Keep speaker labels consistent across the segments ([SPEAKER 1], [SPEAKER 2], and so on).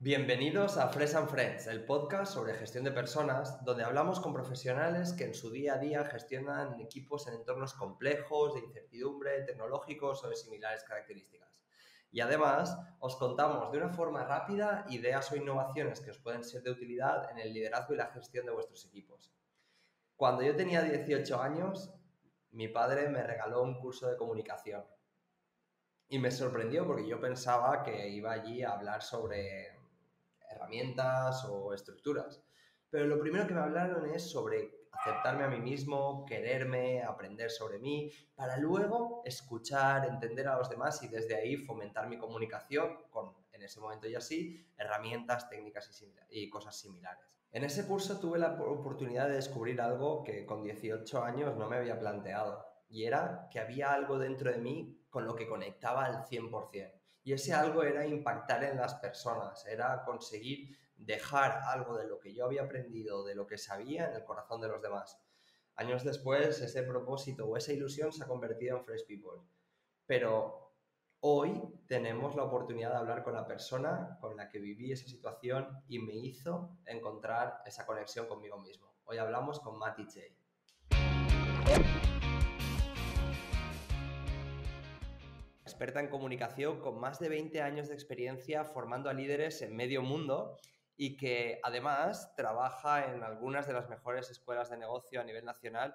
[SPEAKER 1] Bienvenidos a Fresh and Friends, el podcast sobre gestión de personas, donde hablamos con profesionales que en su día a día gestionan equipos en entornos complejos, de incertidumbre, tecnológicos o de similares características. Y además, os contamos de una forma rápida ideas o innovaciones que os pueden ser de utilidad en el liderazgo y la gestión de vuestros equipos. Cuando yo tenía 18 años, mi padre me regaló un curso de comunicación. Y me sorprendió porque yo pensaba que iba allí a hablar sobre herramientas o estructuras. Pero lo primero que me hablaron es sobre aceptarme a mí mismo, quererme, aprender sobre mí, para luego escuchar, entender a los demás y desde ahí fomentar mi comunicación con, en ese momento ya sí, herramientas, técnicas y, y cosas similares. En ese curso tuve la oportunidad de descubrir algo que con 18 años no me había planteado y era que había algo dentro de mí con lo que conectaba al 100%. Y ese algo era impactar en las personas, era conseguir dejar algo de lo que yo había aprendido, de lo que sabía en el corazón de los demás. Años después, ese propósito o esa ilusión se ha convertido en Fresh People. Pero hoy tenemos la oportunidad de hablar con la persona con la que viví esa situación y me hizo encontrar esa conexión conmigo mismo. Hoy hablamos con Matty J. experta en comunicación con más de 20 años de experiencia formando a líderes en medio mundo y que además trabaja en algunas de las mejores escuelas de negocio a nivel nacional,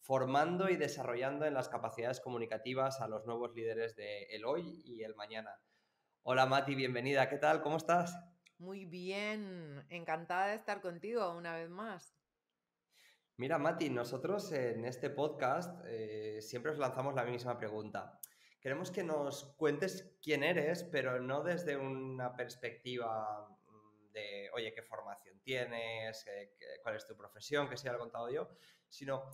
[SPEAKER 1] formando y desarrollando en las capacidades comunicativas a los nuevos líderes de el hoy y el mañana. Hola Mati, bienvenida, ¿qué tal? ¿Cómo estás?
[SPEAKER 2] Muy bien, encantada de estar contigo una vez más.
[SPEAKER 1] Mira, Mati, nosotros en este podcast eh, siempre os lanzamos la misma pregunta. Queremos que nos cuentes quién eres, pero no desde una perspectiva mm, de, oye, qué formación tienes, cuál es tu profesión, que se haya contado yo, sino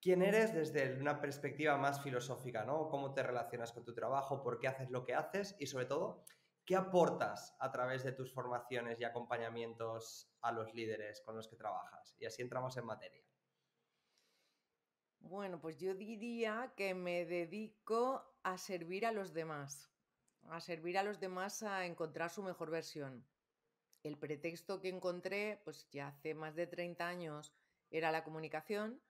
[SPEAKER 1] quién eres desde una perspectiva más filosófica, ¿no? Cómo te relacionas con tu trabajo, por qué haces lo que haces y sobre todo, qué aportas a través de tus formaciones y acompañamientos a los líderes con los que trabajas. Y así entramos en materia.
[SPEAKER 2] Bueno, pues yo diría que me dedico a servir a los demás, a servir a los demás a encontrar su mejor versión. El pretexto que encontré, pues ya hace más de 30 años, era la comunicación,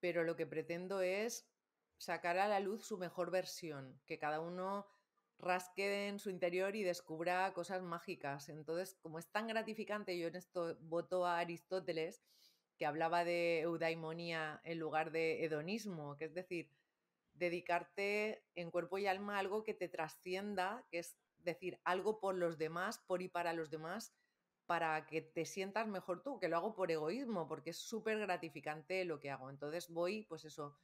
[SPEAKER 2] pero lo que pretendo es sacar a la luz su mejor versión, que cada uno rasque en su interior y descubra cosas mágicas. Entonces, como es tan gratificante, yo en esto voto a Aristóteles, que hablaba de eudaimonía en lugar de hedonismo, que es decir, dedicarte en cuerpo y alma a algo que te trascienda, que es decir, algo por los demás, por y para los demás, para que te sientas mejor tú, que lo hago por egoísmo, porque es súper gratificante lo que hago. Entonces voy, pues eso,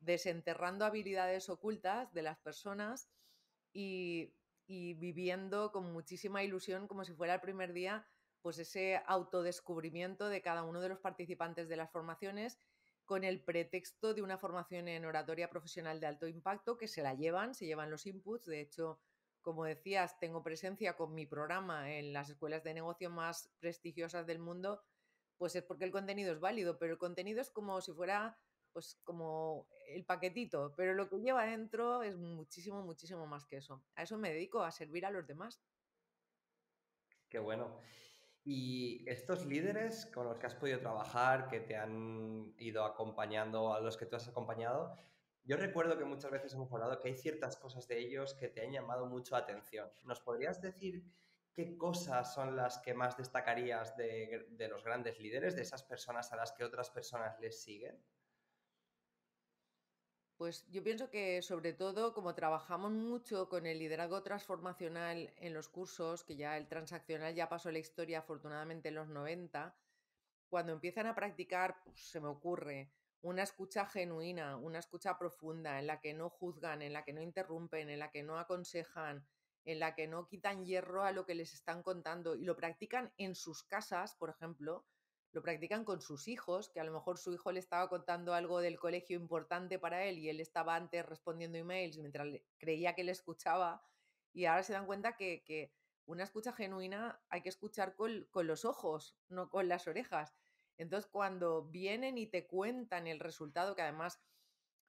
[SPEAKER 2] desenterrando habilidades ocultas de las personas y, y viviendo con muchísima ilusión, como si fuera el primer día, pues ese autodescubrimiento de cada uno de los participantes de las formaciones con el pretexto de una formación en oratoria profesional de alto impacto que se la llevan, se llevan los inputs. De hecho, como decías, tengo presencia con mi programa en las escuelas de negocio más prestigiosas del mundo, pues es porque el contenido es válido, pero el contenido es como si fuera pues como el paquetito, pero lo que lleva dentro es muchísimo, muchísimo más que eso. A eso me dedico, a servir a los demás.
[SPEAKER 1] Qué bueno. Y estos líderes con los que has podido trabajar, que te han ido acompañando, a los que tú has acompañado, yo recuerdo que muchas veces hemos hablado que hay ciertas cosas de ellos que te han llamado mucho atención. ¿Nos podrías decir qué cosas son las que más destacarías de, de los grandes líderes, de esas personas a las que otras personas les siguen?
[SPEAKER 2] Pues yo pienso que sobre todo como trabajamos mucho con el liderazgo transformacional en los cursos, que ya el transaccional ya pasó la historia afortunadamente en los 90, cuando empiezan a practicar, pues, se me ocurre una escucha genuina, una escucha profunda, en la que no juzgan, en la que no interrumpen, en la que no aconsejan, en la que no quitan hierro a lo que les están contando y lo practican en sus casas, por ejemplo, lo practican con sus hijos, que a lo mejor su hijo le estaba contando algo del colegio importante para él y él estaba antes respondiendo emails mientras creía que le escuchaba y ahora se dan cuenta que, una escucha genuina hay que escuchar con, con, los ojos, no con las orejas. Entonces cuando vienen y te cuentan el resultado, que además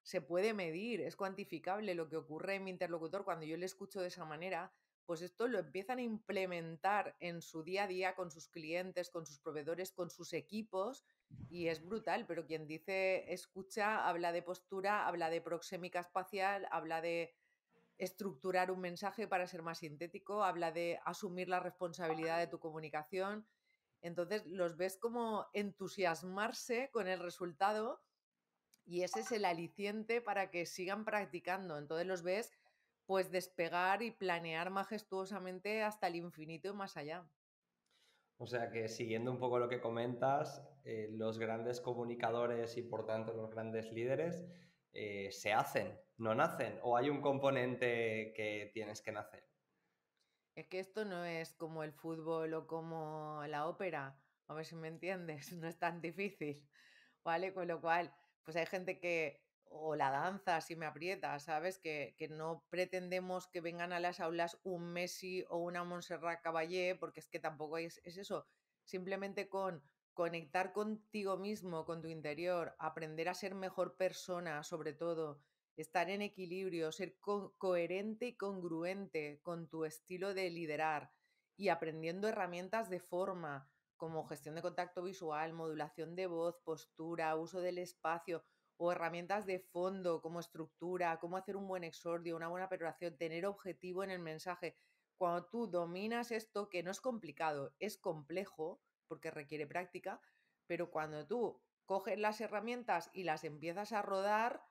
[SPEAKER 2] se puede medir, es cuantificable lo que ocurre en mi interlocutor cuando yo le escucho de esa manera, pues esto lo empiezan a implementar en su día a día con sus clientes, con sus proveedores, con sus equipos y es brutal, pero quien dice escucha habla de postura, habla de proxémica espacial, habla de estructurar un mensaje para ser más sintético, habla de asumir la responsabilidad de tu comunicación. Entonces los ves como entusiasmarse con el resultado y ese es el aliciente para que sigan practicando. Entonces los ves pues despegar y planear majestuosamente hasta el infinito y más allá.
[SPEAKER 1] O sea que siguiendo un poco lo que comentas, eh, los grandes comunicadores y por tanto los grandes líderes eh, se hacen, no nacen, o hay un componente que tienes que nacer.
[SPEAKER 2] Es que esto no es como el fútbol o como la ópera, a ver si me entiendes, no es tan difícil, ¿vale? Con lo cual, pues hay gente que o la danza, si me aprieta, ¿sabes? Que, no pretendemos que vengan a las aulas un Messi o una Montserrat Caballé, porque es que tampoco es, es eso. Simplemente con conectar contigo mismo, con tu interior, aprender a ser mejor persona, sobre todo, estar en equilibrio, ser coherente y congruente con tu estilo de liderar y aprendiendo herramientas de forma como gestión de contacto visual, modulación de voz, postura, uso del espacio o herramientas de fondo como estructura, cómo hacer un buen exordio, una buena perforación, tener objetivo en el mensaje. Cuando tú dominas esto, que no es complicado, es complejo porque requiere práctica, pero cuando tú coges las herramientas y las empiezas a rodar,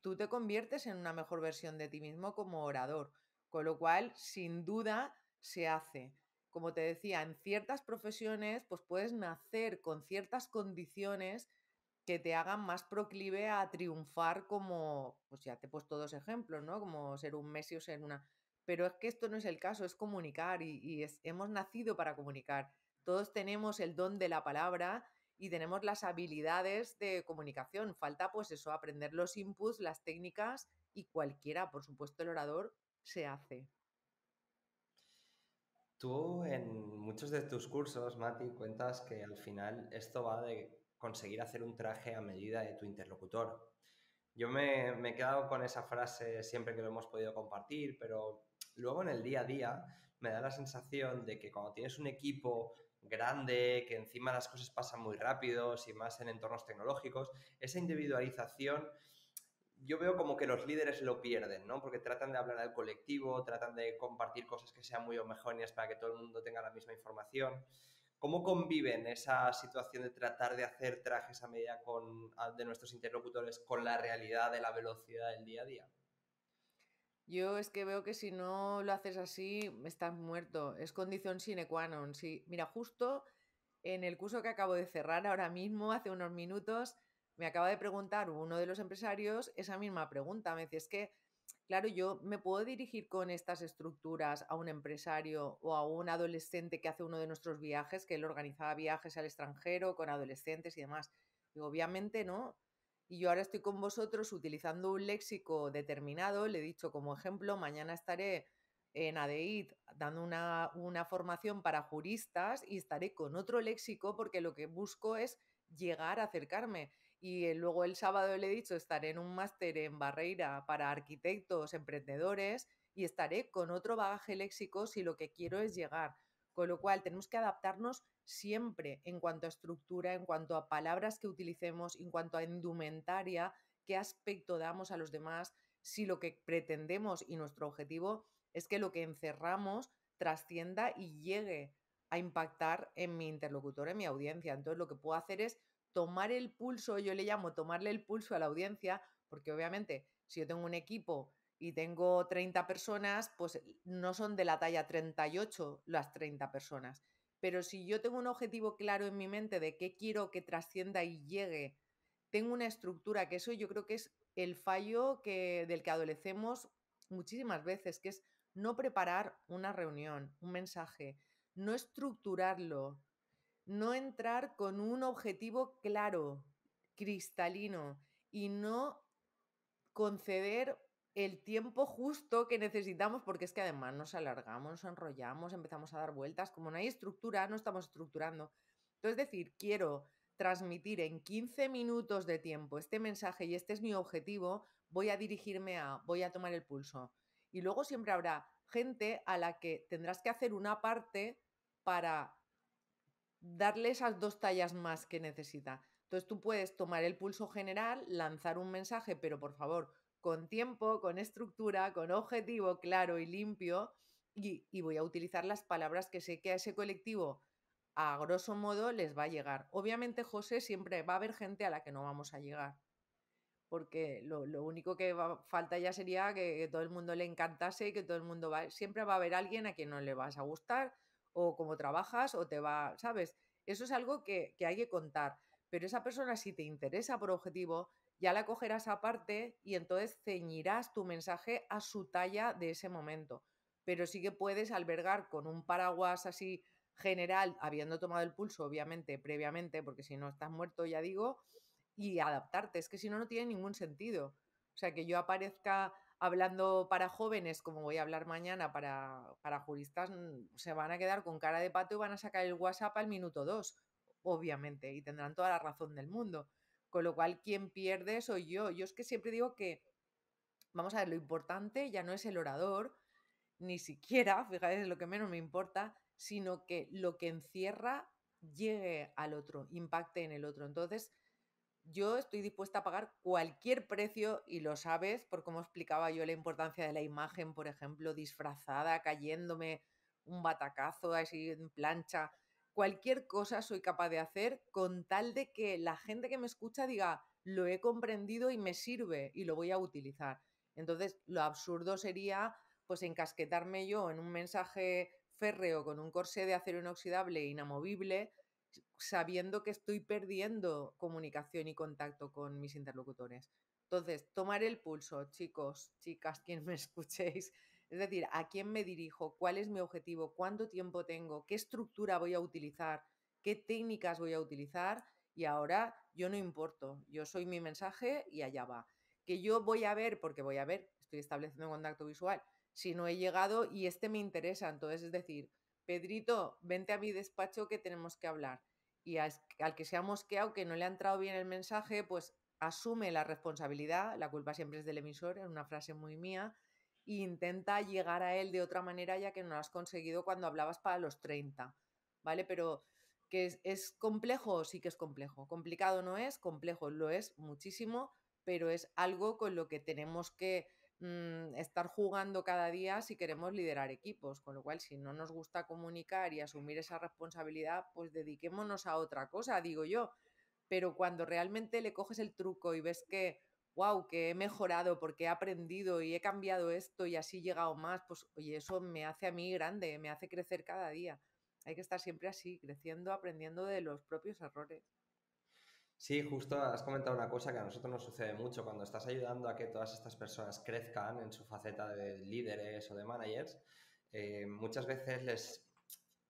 [SPEAKER 2] tú te conviertes en una mejor versión de ti mismo como orador. Con lo cual, sin duda, se hace. Como te decía, en ciertas profesiones, pues puedes nacer con ciertas condiciones que te hagan más proclive a triunfar como, pues ya te he puesto dos ejemplos, ¿no? Como ser un Messi o ser una... Pero es que esto no es el caso, es comunicar y, hemos nacido para comunicar. Todos tenemos el don de la palabra y tenemos las habilidades de comunicación. Falta pues eso, aprender los inputs, las técnicas y cualquiera, por supuesto el orador, se hace.
[SPEAKER 1] Tú en muchos de tus cursos, Mati, cuentas que al final esto va de conseguir hacer un traje a medida de tu interlocutor. Yo me, me he quedado con esa frase siempre que lo hemos podido compartir, pero luego en el día a día me da la sensación de que cuando tienes un equipo grande, que encima las cosas pasan muy rápido, y más en entornos tecnológicos, esa individualización yo veo como que los líderes lo pierden, ¿no? Porque tratan de hablar al colectivo, tratan de compartir cosas que sean muy homogéneas para que todo el mundo tenga la misma información. ¿Cómo conviven esa situación de tratar de hacer trajes a medida con, de nuestros interlocutores con la realidad de la velocidad del día a día?
[SPEAKER 2] Yo es que veo que si no lo haces así, estás muerto. Es condición sine qua non. Sí, mira, justo en el curso que acabo de cerrar ahora mismo, hace unos minutos, me acaba de preguntar uno de los empresarios esa misma pregunta. Me dice, es que Claro, yo me puedo dirigir con estas estructuras a un empresario o a un adolescente que hace uno de nuestros viajes, que él organizaba viajes al extranjero con adolescentes y demás. Y obviamente no. Y yo ahora estoy con vosotros utilizando un léxico determinado, le he dicho como ejemplo, mañana estaré en ADEIT dando una, una formación para juristas y estaré con otro léxico porque lo que busco es llegar a acercarme. Y luego el sábado le he dicho, estaré en un máster en Barreira para arquitectos, emprendedores y estaré con otro bagaje léxico si lo que quiero es llegar. Con lo cual tenemos que adaptarnos siempre en cuanto a estructura, en cuanto a palabras que utilicemos, en cuanto a indumentaria, qué aspecto damos a los demás, si lo que pretendemos y nuestro objetivo es que lo que encerramos trascienda y llegue a impactar en mi interlocutor, en mi audiencia. Entonces lo que puedo hacer es tomar el pulso, yo le llamo tomarle el pulso a la audiencia, porque obviamente si yo tengo un equipo y tengo 30 personas, pues no son de la talla 38 las 30 personas. Pero si yo tengo un objetivo claro en mi mente de qué quiero que trascienda y llegue, tengo una estructura, que eso yo creo que es el fallo que, del que adolecemos muchísimas veces, que es no preparar una reunión, un mensaje, no estructurarlo, no entrar con un objetivo claro, cristalino y no conceder el tiempo justo que necesitamos, porque es que además nos alargamos, nos enrollamos, empezamos a dar vueltas. Como no hay estructura, no estamos estructurando. Entonces, decir, quiero transmitir en 15 minutos de tiempo este mensaje y este es mi objetivo, voy a dirigirme a, voy a tomar el pulso. Y luego siempre habrá gente a la que tendrás que hacer una parte para darle esas dos tallas más que necesita. Entonces tú puedes tomar el pulso general, lanzar un mensaje, pero por favor, con tiempo, con estructura, con objetivo claro y limpio, y, voy a utilizar las palabras que sé que a ese colectivo a grosso modo les va a llegar. Obviamente, José, siempre va a haber gente a la que no vamos a llegar. Porque lo, único que falta ya sería que, todo el mundo le encantase y que todo el mundo va. Siempre va a haber alguien a quien no le vas a gustar, o cómo trabajas, o te va. ¿Sabes? Eso es algo que, que hay que contar. Pero esa persona, si te interesa por objetivo, ya la cogerás aparte y entonces ceñirás tu mensaje a su talla de ese momento. Pero sí que puedes albergar con un paraguas así general, habiendo tomado el pulso, obviamente, previamente, porque si no estás muerto, ya digo, y adaptarte. Es que si no, no tiene ningún sentido. O sea, que yo aparezca hablando para jóvenes, como voy a hablar mañana para, para juristas, se van a quedar con cara de pato y van a sacar el WhatsApp al minuto dos, obviamente, y tendrán toda la razón del mundo. Con lo cual, quien pierde soy yo. Yo es que siempre digo que, vamos a ver, lo importante ya no es el orador, ni siquiera, fíjate, es lo que menos me importa, sino que lo que encierra llegue al otro, impacte en el otro. Entonces, yo estoy dispuesta a pagar cualquier precio y lo sabes por cómo explicaba yo la importancia de la imagen, por ejemplo, disfrazada, cayéndome un batacazo así en plancha. Cualquier cosa soy capaz de hacer con tal de que la gente que me escucha diga, lo he comprendido y me sirve y lo voy a utilizar. Entonces, lo absurdo sería pues encasquetarme yo en un mensaje férreo con un corsé de acero inoxidable e inamovible, sabiendo que estoy perdiendo comunicación y contacto con mis interlocutores. Entonces, tomar el pulso, chicos, chicas, quien me escuchéis, es decir, a quién me dirijo, cuál es mi objetivo, cuánto tiempo tengo, qué estructura voy a utilizar, qué técnicas voy a utilizar y ahora yo no importo, yo soy mi mensaje y allá va. Que yo voy a ver, porque voy a ver, estoy estableciendo contacto visual, si no he llegado y este me interesa. Entonces, es decir, Pedrito, vente a mi despacho que tenemos que hablar. Y al, que se ha mosqueado, que no le ha entrado bien el mensaje, pues asume la responsabilidad, la culpa siempre es del emisor, es una frase muy mía, e intenta llegar a él de otra manera ya que no lo has conseguido cuando hablabas para los 30, ¿vale? Pero que es, es complejo, sí que es complejo. Complicado no es, complejo lo es muchísimo, pero es algo con lo que tenemos que Mm, estar jugando cada día si queremos liderar equipos, con lo cual si no nos gusta comunicar y asumir esa responsabilidad, pues dediquémonos a otra cosa, digo yo. Pero cuando realmente le coges el truco y ves que, wow, que he mejorado porque he aprendido y he cambiado esto y así he llegado más, pues oye, eso me hace a mí grande, me hace crecer cada día. Hay que estar siempre así, creciendo, aprendiendo de los propios errores.
[SPEAKER 1] Sí, justo has comentado una cosa que a nosotros nos sucede mucho cuando estás ayudando a que todas estas personas crezcan en su faceta de líderes o de managers. Eh, muchas veces les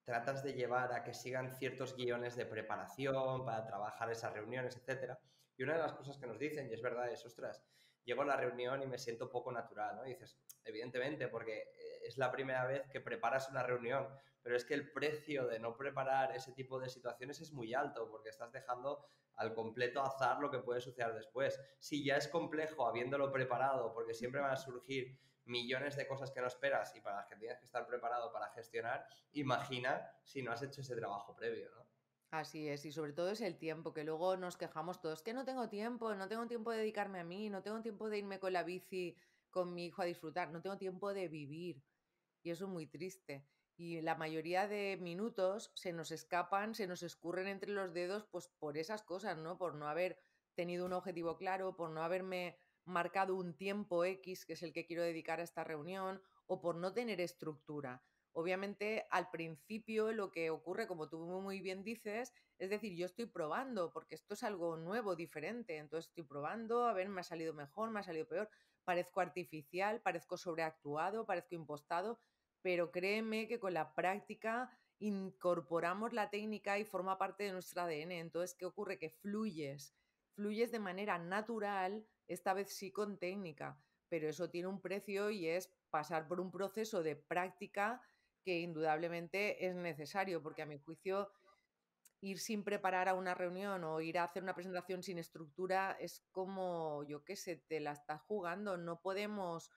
[SPEAKER 1] tratas de llevar a que sigan ciertos guiones de preparación para trabajar esas reuniones, etc. Y una de las cosas que nos dicen, y es verdad, es, ostras, llego a la reunión y me siento poco natural, ¿no? Y dices, evidentemente, porque eh, es la primera vez que preparas una reunión, pero es que el precio de no preparar ese tipo de situaciones es muy alto, porque estás dejando al completo azar lo que puede suceder después. Si ya es complejo habiéndolo preparado, porque siempre van a surgir millones de cosas que no esperas y para las que tienes que estar preparado para gestionar, imagina si no has hecho ese trabajo previo.
[SPEAKER 2] Así es, y sobre todo es el tiempo, que luego nos quejamos todos, que no tengo tiempo, no tengo tiempo de dedicarme a mí, no tengo tiempo de irme con la bici con mi hijo a disfrutar, no tengo tiempo de vivir. Y eso es muy triste y la mayoría de minutos se nos escapan, se nos escurren entre los dedos, pues por esas cosas, ¿no? Por no haber tenido un objetivo claro, por no haberme marcado un tiempo X, que es el que quiero dedicar a esta reunión, o por no tener estructura. Obviamente, al principio lo que ocurre, como tú muy bien dices, es decir, yo estoy probando, porque esto es algo nuevo, diferente, entonces estoy probando, a ver, me ha salido mejor, me ha salido peor, parezco artificial, parezco sobreactuado, parezco impostado, pero créeme que con la práctica incorporamos la técnica y forma parte de nuestro ADN. Entonces, ¿qué ocurre? Que fluyes, fluyes de manera natural, esta vez sí con técnica, pero eso tiene un precio y es pasar por un proceso de práctica que indudablemente es necesario, porque a mi juicio ir sin preparar a una reunión o ir a hacer una presentación sin estructura es como, yo qué sé, te la estás jugando, no podemos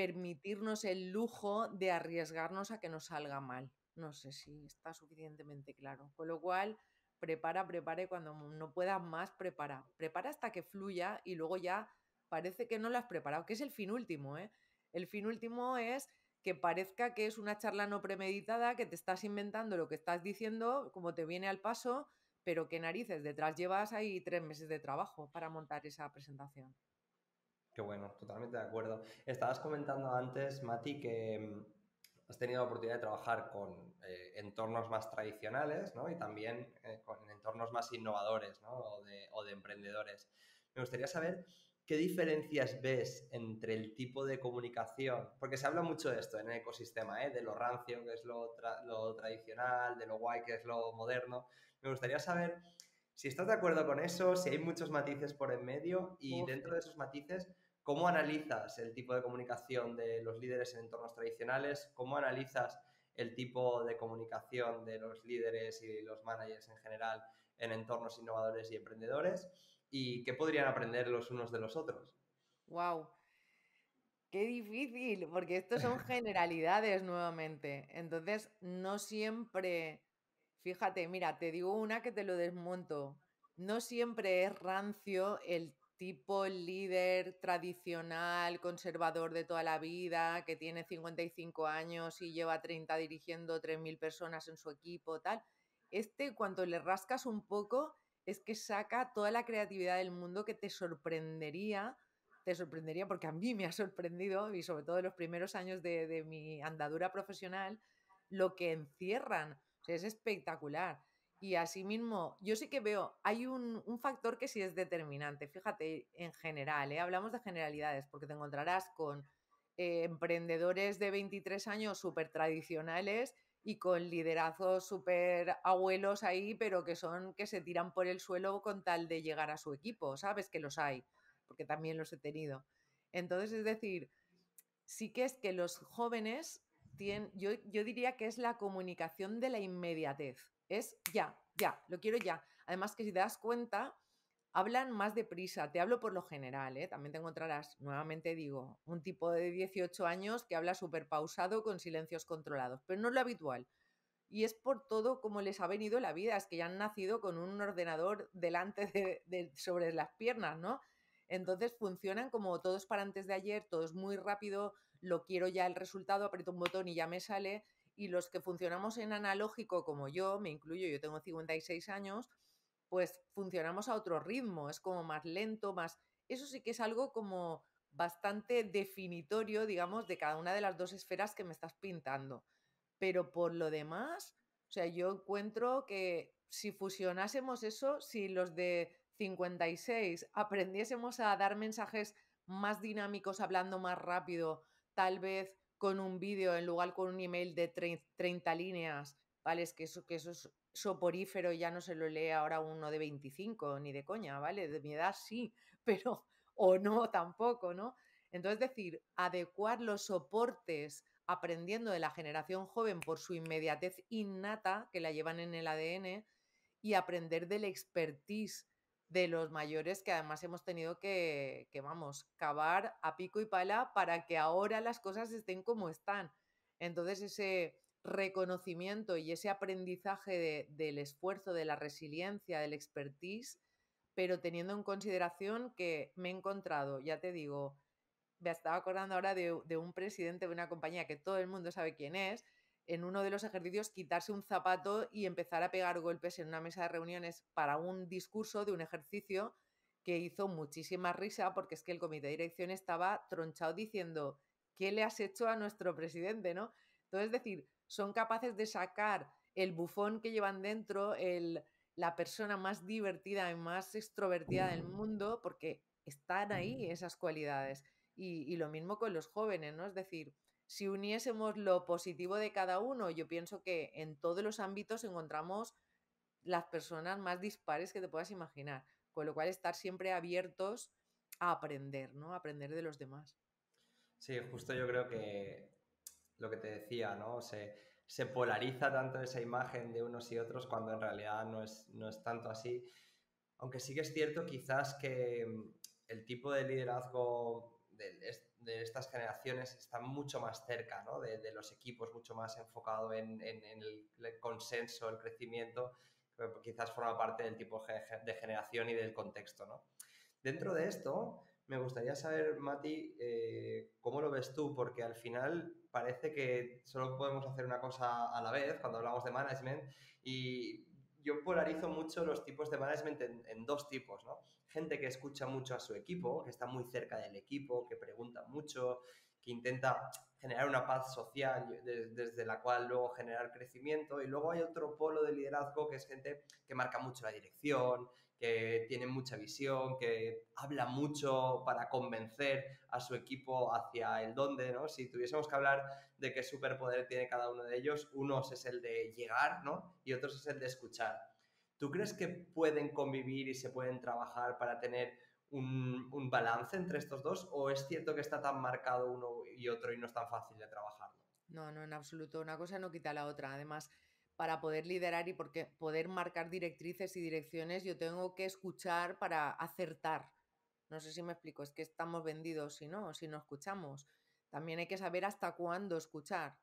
[SPEAKER 2] permitirnos el lujo de arriesgarnos a que nos salga mal. No sé si está suficientemente claro. Con lo cual, prepara, prepare, cuando no puedas más, prepara. Prepara hasta que fluya y luego ya parece que no lo has preparado, que es el fin último. ¿eh? El fin último es que parezca que es una charla no premeditada, que te estás inventando lo que estás diciendo, como te viene al paso, pero que narices, detrás llevas ahí tres meses de trabajo para montar esa presentación.
[SPEAKER 1] Qué bueno, totalmente de acuerdo. Estabas comentando antes, Mati, que mm, has tenido la oportunidad de trabajar con eh, entornos más tradicionales ¿no? y también eh, con entornos más innovadores ¿no? o, de, o de emprendedores. Me gustaría saber ¿qué diferencias ves entre el tipo de comunicación? Porque se habla mucho de esto en el ecosistema, ¿eh? de lo rancio, que es lo, tradicional, de lo guay, que es lo moderno. Me gustaría saber si estás de acuerdo con eso, si hay muchos matices por en medio y dentro de esos matices, ¿cómo analizas el tipo de comunicación de los líderes en entornos tradicionales? ¿Cómo analizas el tipo de comunicación de los líderes y los managers en general en entornos innovadores y emprendedores? y qué podrían aprender los unos de los otros.
[SPEAKER 2] ¡Wow! Qué difícil, porque esto son generalidades nuevamente. Entonces, no siempre, fíjate, mira, te digo una que te lo desmonto. No siempre es rancio el tipo líder tradicional, conservador de toda la vida, que tiene 55 años y lleva 30 dirigiendo 3.000 personas en su equipo, tal. Este, cuando le rascas un poco, es que saca toda la creatividad del mundo que te sorprendería, te sorprendería porque a mí me ha sorprendido, y sobre todo en los primeros años de, mi andadura profesional, lo que encierran. es espectacular. Y asimismo, yo sí que veo, hay un, factor que sí es determinante. Fíjate, en general, ¿eh? hablamos de generalidades, porque te encontrarás con eh, emprendedores de 23 años súper tradicionales y con liderazgos súper abuelos ahí, pero que son que se tiran por el suelo con tal de llegar a su equipo, ¿sabes? Que los hay, porque también los he tenido. Entonces, es decir, sí que es que los jóvenes tienen, yo, yo diría que es la comunicación de la inmediatez, es ya, ya, lo quiero ya. Además que si te das cuenta, hablan más deprisa. Te hablo por lo general, ¿eh? también te encontrarás, nuevamente digo, un tipo de 18 años que habla súper pausado con silencios controlados, pero no es lo habitual. Y es por todo como les ha venido la vida, es que ya han nacido con un ordenador delante de, sobre las piernas, ¿no? Entonces funcionan como todos para antes de ayer, todo es muy rápido, lo quiero ya el resultado, aprieto un botón y ya me sale. Y los que funcionamos en analógico como yo, me incluyo, yo tengo 56 años, pues funcionamos a otro ritmo, es como más lento, más... Eso sí que es algo como bastante definitorio, digamos, de cada una de las dos esferas que me estás pintando. Pero por lo demás, o sea, yo encuentro que si fusionásemos eso, si los de 56 aprendiésemos a dar mensajes más dinámicos, hablando más rápido, tal vez con un vídeo en lugar con un email de 30 líneas, ¿vale? Es que eso, que eso es soporífero ya no se lo lee ahora uno de 25, ni de coña, ¿vale? De mi edad sí, pero o no tampoco, ¿no? Entonces, decir, adecuar los soportes aprendiendo de la generación joven por su inmediatez innata que la llevan en el ADN y aprender del expertise de los mayores que además hemos tenido que, que, vamos, cavar a pico y pala para que ahora las cosas estén como están. Entonces, ese, reconocimiento y ese aprendizaje del esfuerzo, de la resiliencia, del expertise, pero teniendo en consideración que me he encontrado, ya te digo, me estaba acordando ahora de, de, un presidente de una compañía que todo el mundo sabe quién es, en uno de los ejercicios quitarse un zapato y empezar a pegar golpes en una mesa de reuniones para un discurso de un ejercicio que hizo muchísima risa porque es que el comité de dirección estaba tronchado diciendo, ¿qué le has hecho a nuestro presidente? ¿no? Entonces, es decir, son capaces de sacar el bufón que llevan dentro, la persona más divertida y más extrovertida del mundo, porque están ahí esas cualidades. Y, lo mismo con los jóvenes, ¿no? Es decir, si uniésemos lo positivo de cada uno, yo pienso que en todos los ámbitos encontramos las personas más dispares que te puedas imaginar. Con lo cual, estar siempre abiertos a aprender, ¿no? A aprender de los demás.
[SPEAKER 1] Sí, justo yo creo que lo que te decía, ¿no? Se, se polariza tanto esa imagen de unos y otros cuando en realidad no es, no es tanto así. Aunque sí que es cierto quizás que mm, el tipo de liderazgo, de estas generaciones está mucho más cerca ¿no? de, los equipos, mucho más enfocado en, el, consenso, el crecimiento, quizás forma parte del tipo de generación y del contexto. ¿no? Dentro de esto, me gustaría saber, Mati, eh, cómo lo ves tú, porque al final parece que solo podemos hacer una cosa a la vez cuando hablamos de management y yo polarizo mucho los tipos de management en, dos tipos, ¿no? Gente que escucha mucho a su equipo, que está muy cerca del equipo, que pregunta mucho, que intenta generar una paz social desde la cual luego generar crecimiento. Y luego hay otro polo de liderazgo que es gente que marca mucho la dirección, que tiene mucha visión, que habla mucho para convencer a su equipo hacia el dónde, ¿no? Si tuviésemos que hablar de qué superpoder tiene cada uno de ellos, unos es el de llegar, ¿no? Y otros es el de escuchar. ¿Tú crees que pueden convivir y se pueden trabajar para tener un, un balance entre estos dos? ¿O es cierto que está tan marcado uno y otro y no es tan fácil de trabajarlo?
[SPEAKER 2] No, no, en absoluto. Una cosa no quita la otra. Además, para poder liderar y porque poder marcar directrices y direcciones, yo tengo que escuchar para acertar. No sé si me explico, es que estamos vendidos si no, si no escuchamos. También hay que saber hasta cuándo escuchar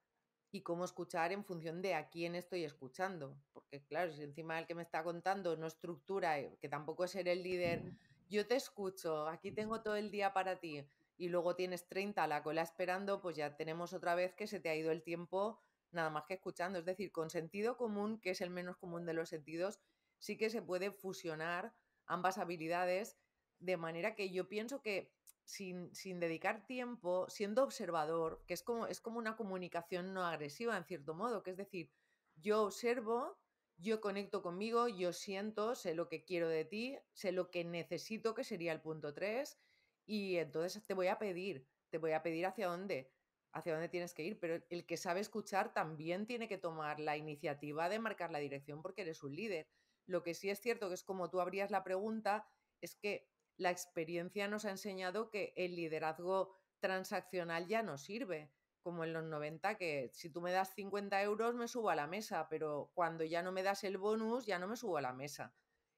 [SPEAKER 2] y cómo escuchar en función de a quién estoy escuchando. Porque claro, si encima del que me está contando no estructura, eh, que tampoco es ser el líder, yo te escucho, aquí tengo todo el día para ti y luego tienes 30 a la cola esperando, pues ya tenemos otra vez que se te ha ido el tiempo nada más que escuchando. Es decir, con sentido común, que es el menos común de los sentidos, sí que se puede fusionar ambas habilidades de manera que yo pienso que sin, dedicar tiempo, siendo observador, que es como, es como una comunicación no agresiva en cierto modo, que es decir, yo observo, yo conecto conmigo, yo siento, sé lo que quiero de ti, sé lo que necesito, que sería el punto 3, y entonces te voy a pedir, te voy a pedir hacia dónde hacia dónde tienes que ir, pero el que sabe escuchar también tiene que tomar la iniciativa de marcar la dirección porque eres un líder. Lo que sí es cierto que es como tú abrías la pregunta, es que la experiencia nos ha enseñado que el liderazgo transaccional ya no sirve, como en los 90, que si tú me das 50 euros me subo a la mesa, pero cuando ya no me das el bonus ya no me subo a la mesa.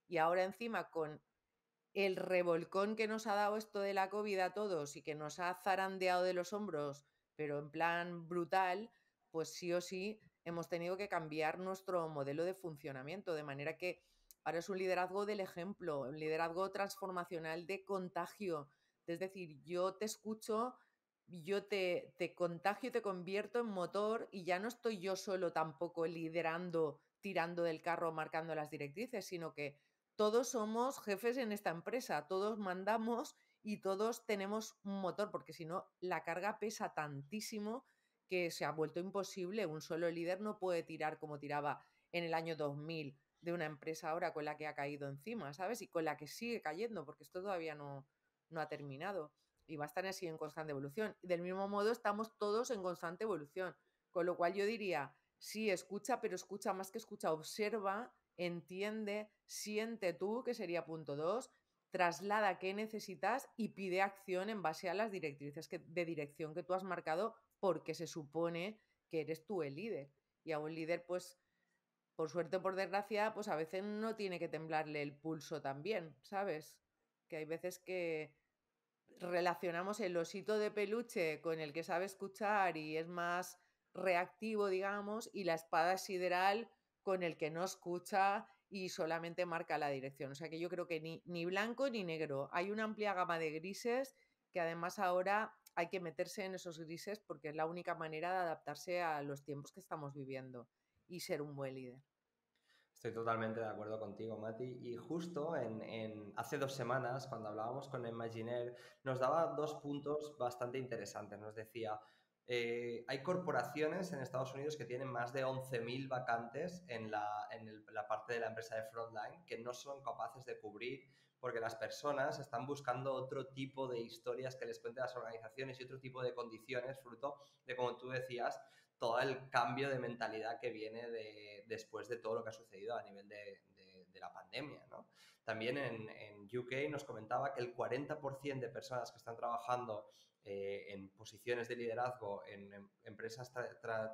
[SPEAKER 2] Y ahora encima con el revolcón que nos ha dado esto de la COVID a todos y que nos ha zarandeado de los hombros pero en plan brutal, pues sí o sí hemos tenido que cambiar nuestro modelo de funcionamiento, de manera que ahora es un liderazgo del ejemplo, un liderazgo transformacional de contagio. Es decir, yo te escucho, yo te, contagio, te convierto en motor y ya no estoy yo solo tampoco liderando, tirando del carro, marcando las directrices, sino que todos somos jefes en esta empresa, todos mandamos y todos tenemos un motor, porque si no, la carga pesa tantísimo que se ha vuelto imposible. Un solo líder no puede tirar como tiraba en el año 2000 de una empresa ahora con la que ha caído encima, ¿sabes? Y con la que sigue cayendo, porque esto todavía no, no ha terminado y va a estar así en constante evolución. Y del mismo modo estamos todos en constante evolución, con lo cual yo diría, sí, escucha, pero escucha más que escucha, observa, entiende, siente tú, que sería punto dos, traslada qué necesitas y pide acción en base a las directrices de dirección que tú has marcado porque se supone que eres tú el líder. Y a un líder, pues, por suerte o por desgracia, pues a veces no tiene que temblarle el pulso también, ¿sabes? Que hay veces que relacionamos el osito de peluche con el que sabe escuchar y es más reactivo, digamos, y la espada sideral con el que no escucha y solamente marca la dirección. O sea que yo creo que ni, ni blanco ni negro. Hay una amplia gama de grises que además ahora hay que meterse en esos grises porque es la única manera de adaptarse a los tiempos que estamos viviendo y ser un buen líder.
[SPEAKER 1] Estoy totalmente de acuerdo contigo, Mati. Y justo en, en, hace dos semanas, cuando hablábamos con Imaginer, nos daba dos puntos bastante interesantes. Nos decía, eh, hay corporaciones en Estados Unidos que tienen más de 11.000 vacantes en, la, parte de la empresa de frontline que no son capaces de cubrir porque las personas están buscando otro tipo de historias que les cuenten las organizaciones y otro tipo de condiciones, fruto de, como tú decías, todo el cambio de mentalidad que viene después de todo lo que ha sucedido a nivel de, la pandemia. También en, en UK nos comentaba que el 40% de personas que están trabajando eh, en posiciones de liderazgo en, empresas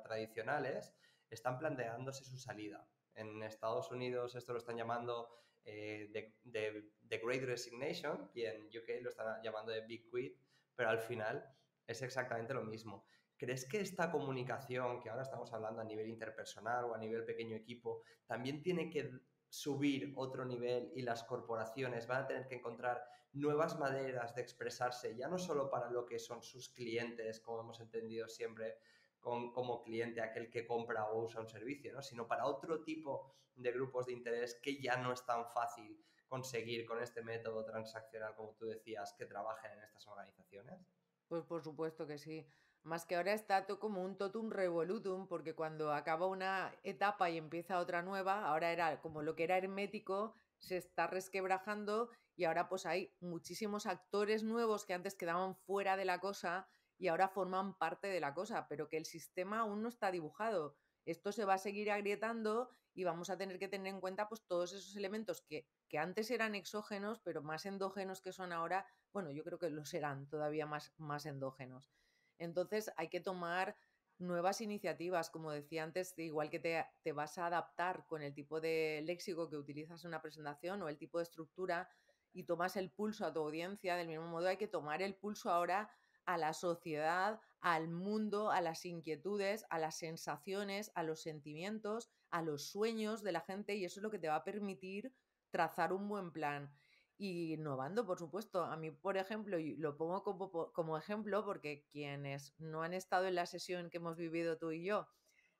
[SPEAKER 1] tradicionales están planteándose su salida. En Estados Unidos esto lo están llamando eh, the, Great Resignation y en UK lo están llamando de Big Quit, pero al final es exactamente lo mismo. ¿Crees que esta comunicación que ahora estamos hablando a nivel interpersonal o a nivel pequeño equipo también tiene que subir otro nivel y las corporaciones van a tener que encontrar nuevas maneras de expresarse, ya no solo para lo que son sus clientes, como hemos entendido siempre como cliente, aquel que compra o usa un servicio, ¿no? sino para otro tipo de grupos de interés que ya no es tan fácil conseguir con este método transaccional, como tú decías, que trabajen en estas organizaciones?
[SPEAKER 2] Pues por supuesto que sí. Más que ahora está todo como un totum revolutum, porque cuando acaba una etapa y empieza otra nueva, ahora era como lo que era hermético, se está resquebrajando y ahora pues hay muchísimos actores nuevos que antes quedaban fuera de la cosa y ahora forman parte de la cosa, pero que el sistema aún no está dibujado. Esto se va a seguir agrietando y vamos a tener que tener en cuenta pues todos esos elementos que, que antes eran exógenos, pero más endógenos que son ahora, bueno, yo creo que lo serán todavía más, más endógenos. Entonces hay que tomar nuevas iniciativas, como decía antes, igual que te, vas a adaptar con el tipo de léxico que utilizas en una presentación o el tipo de estructura y tomas el pulso a tu audiencia, del mismo modo hay que tomar el pulso ahora a la sociedad, al mundo, a las inquietudes, a las sensaciones, a los sentimientos, a los sueños de la gente y eso es lo que te va a permitir trazar un buen plan y innovando, por supuesto. A mí, por ejemplo, y lo pongo como, como, ejemplo porque quienes no han estado en la sesión que hemos vivido tú y yo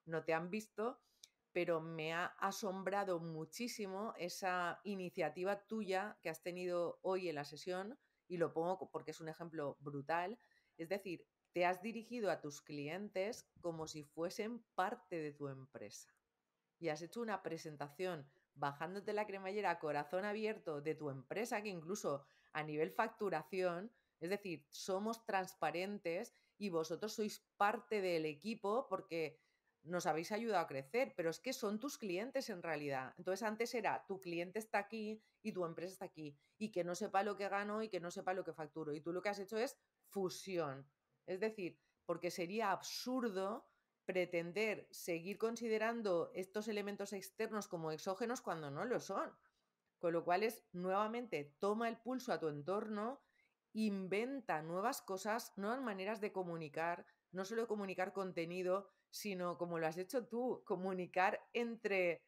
[SPEAKER 2] no te han visto, pero me ha asombrado muchísimo esa iniciativa tuya que has tenido hoy en la sesión y lo pongo porque es un ejemplo brutal. Es decir, te has dirigido a tus clientes como si fuesen parte de tu empresa y has hecho una presentación bajándote la cremallera a corazón abierto de tu empresa, que incluso a nivel facturación, es decir, somos transparentes y vosotros sois parte del equipo porque nos habéis ayudado a crecer, pero es que son tus clientes en realidad. Entonces antes era tu cliente está aquí y tu empresa está aquí y que no sepa lo que gano y que no sepa lo que facturo. Y tú lo que has hecho es fusión. Es decir, porque sería absurdo pretender seguir considerando estos elementos externos como exógenos cuando no lo son. Con lo cual es nuevamente toma el pulso a tu entorno, inventa nuevas cosas, nuevas maneras de comunicar, no solo comunicar contenido, sino como lo has hecho tú, comunicar entre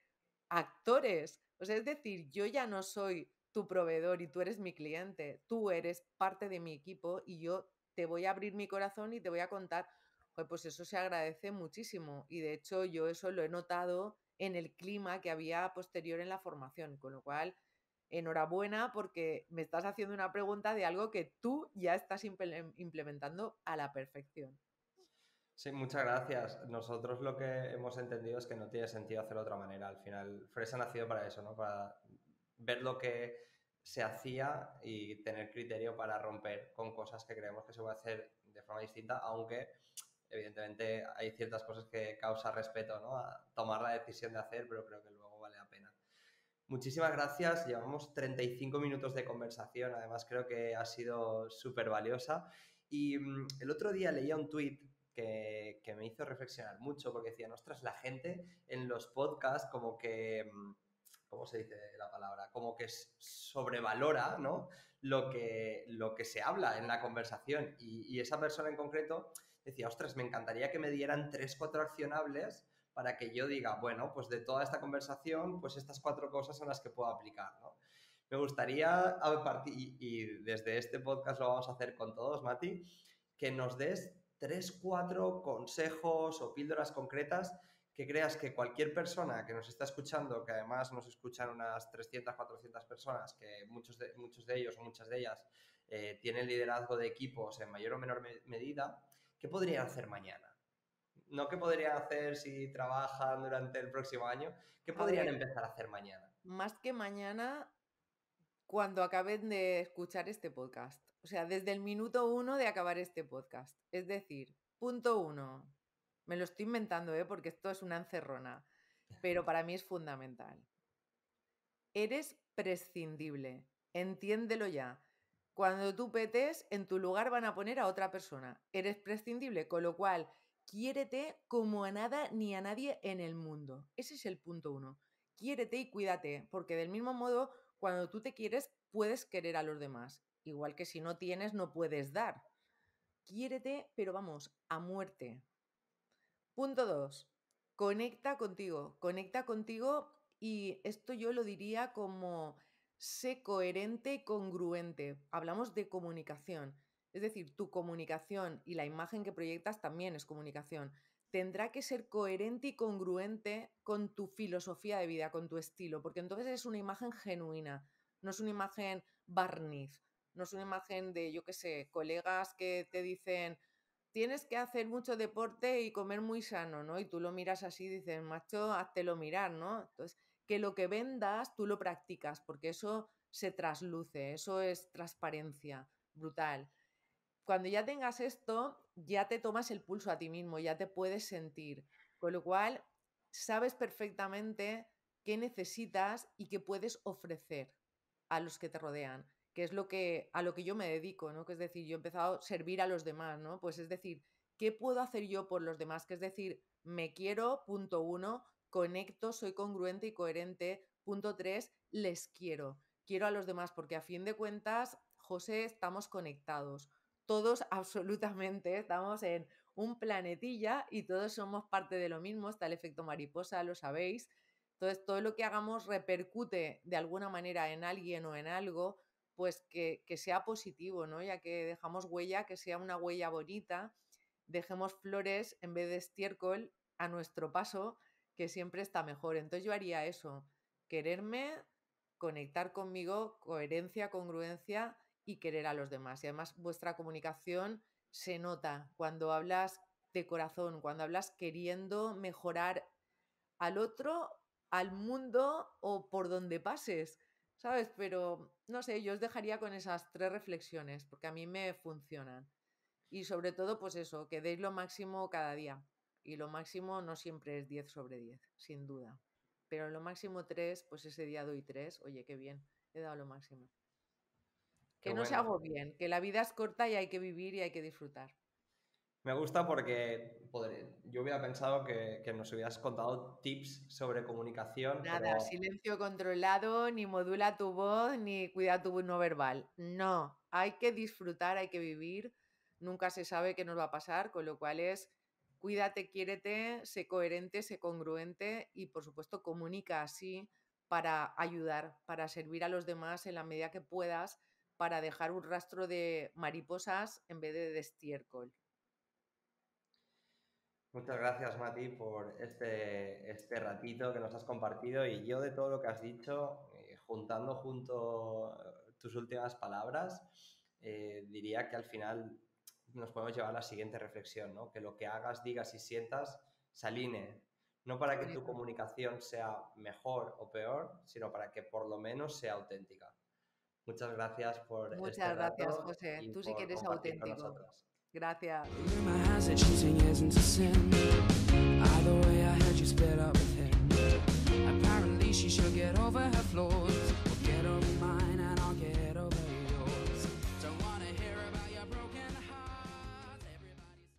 [SPEAKER 2] actores. O sea, es decir, yo ya no soy tu proveedor y tú eres mi cliente, tú eres parte de mi equipo y yo te voy a abrir mi corazón y te voy a contar pues eso se agradece muchísimo. Y de hecho yo eso lo he notado en el clima que había posterior en la formación, con lo cual enhorabuena porque me estás haciendo una pregunta de algo que tú ya estás implementando a la perfección.
[SPEAKER 1] Sí, muchas gracias. Nosotros lo que hemos entendido es que no tiene sentido hacerlo de otra manera. Al final, Fresh ha nacido para eso, ¿no? Para ver lo que se hacía y tener criterio para romper con cosas que creemos que se puede hacer de forma distinta, aunque evidentemente hay ciertas cosas que causa respeto, ¿no? A tomar la decisión de hacer, pero creo que luego vale la pena. Muchísimas gracias, llevamos 35 minutos de conversación, además creo que ha sido súper valiosa. Y mm, el otro día leía un tuit que, que, me hizo reflexionar mucho, porque decía, ostras, la gente en los podcasts como que, mm, ¿cómo se dice la palabra? Como que sobrevalora, ¿no? Lo que, lo que se habla en la conversación. Y, y esa persona en concreto decía, ostras, me encantaría que me dieran tres, cuatro accionables para que yo diga, bueno, pues de toda esta conversación, pues estas cuatro cosas son las que puedo aplicar, ¿no? Me gustaría, y, desde este podcast lo vamos a hacer con todos, Mati, que nos des tres, cuatro consejos o píldoras concretas que creas que cualquier persona que nos está escuchando, que además nos escuchan unas 300, 400 personas, que muchos de, muchos de ellos o muchas de ellas eh, tienen liderazgo de equipos en mayor o menor medida, ¿qué podrían hacer mañana? No qué podrían hacer si trabajan durante el próximo año, ¿qué podrían empezar a hacer mañana?
[SPEAKER 2] Más que mañana, cuando acaben de escuchar este podcast. O sea, desde el minuto uno de acabar este podcast. Es decir, punto uno. Me lo estoy inventando, ¿eh? porque esto es una encerrona. Pero para mí es fundamental. Eres prescindible. Entiéndelo ya. Cuando tú petes, en tu lugar van a poner a otra persona. Eres prescindible, con lo cual, quiérete como a nada ni a nadie en el mundo. Ese es el punto uno. Quiérete y cuídate, porque del mismo modo, cuando tú te quieres, puedes querer a los demás. Igual que si no tienes, no puedes dar. quiérete, pero vamos, a muerte. Punto 2. Conecta contigo. Conecta contigo y esto yo lo diría como sé coherente y congruente. Hablamos de comunicación. Es decir, tu comunicación y la imagen que proyectas también es comunicación. Tendrá que ser coherente y congruente con tu filosofía de vida, con tu estilo, porque entonces es una imagen genuina, no es una imagen barniz, no es una imagen de, yo qué sé, colegas que te dicen, tienes que hacer mucho deporte y comer muy sano, ¿no? Y tú lo miras así y dices, macho, háztelo mirar, ¿no? Entonces, que lo que vendas tú lo practicas, porque eso se trasluce, eso es transparencia brutal. Cuando ya tengas esto, ya te tomas el pulso a ti mismo, ya te puedes sentir, con lo cual sabes perfectamente qué necesitas y qué puedes ofrecer a los que te rodean que es lo que, a lo que yo me dedico, ¿no? Que es decir, yo he empezado a servir a los demás, ¿no? Pues es decir, ¿qué puedo hacer yo por los demás? Que es decir, me quiero, punto uno, conecto, soy congruente y coherente, punto tres, les quiero. Quiero a los demás porque a fin de cuentas, José, estamos conectados. Todos absolutamente estamos en un planetilla y todos somos parte de lo mismo, está el efecto mariposa, lo sabéis. Entonces, todo lo que hagamos repercute de alguna manera en alguien o en algo, pues que, sea positivo, ¿no? Ya que dejamos huella, que sea una huella bonita, dejemos flores en vez de estiércol a nuestro paso, que siempre está mejor. Entonces yo haría eso, quererme, conectar conmigo, coherencia, congruencia y querer a los demás. Y además vuestra comunicación se nota cuando hablas de corazón, cuando hablas queriendo mejorar al otro, al mundo o por donde pases. ¿sabes? Pero no sé, yo os dejaría con esas tres reflexiones, porque a mí me funcionan. Y sobre todo, pues eso, que deis lo máximo cada día. Y lo máximo no siempre es 10 sobre 10, sin duda. Pero lo máximo 3, pues ese día doy 3. Oye, qué bien, he dado lo máximo. Que no se hago bien, que la vida es corta y hay que vivir y hay que disfrutar.
[SPEAKER 1] Me gusta porque yo hubiera pensado que, nos hubieras contado tips sobre comunicación.
[SPEAKER 2] Nada, silencio controlado, ni modula tu voz, ni cuida tu no verbal. No, hay que disfrutar, hay que vivir. Nunca se sabe qué nos va a pasar, con lo cual es cuídate, quiérete, sé coherente, sé congruente y por supuesto comunica así para ayudar, para servir a los demás en la medida que puedas, para dejar un rastro de mariposas en vez de, de estiércol.
[SPEAKER 1] Muchas gracias, Mati, por este, este ratito que nos has compartido. Y yo de todo lo que has dicho, eh, juntando junto tus últimas palabras, eh, diría que al final nos podemos llevar a la siguiente reflexión, ¿no? Que lo que hagas, digas y sientas se alinee. No para que tu comunicación sea mejor o peor, sino para que por lo menos sea auténtica. Muchas gracias por.
[SPEAKER 2] Este Muchas este gracias, rato José. Tú sí que eres auténtico. Gracias.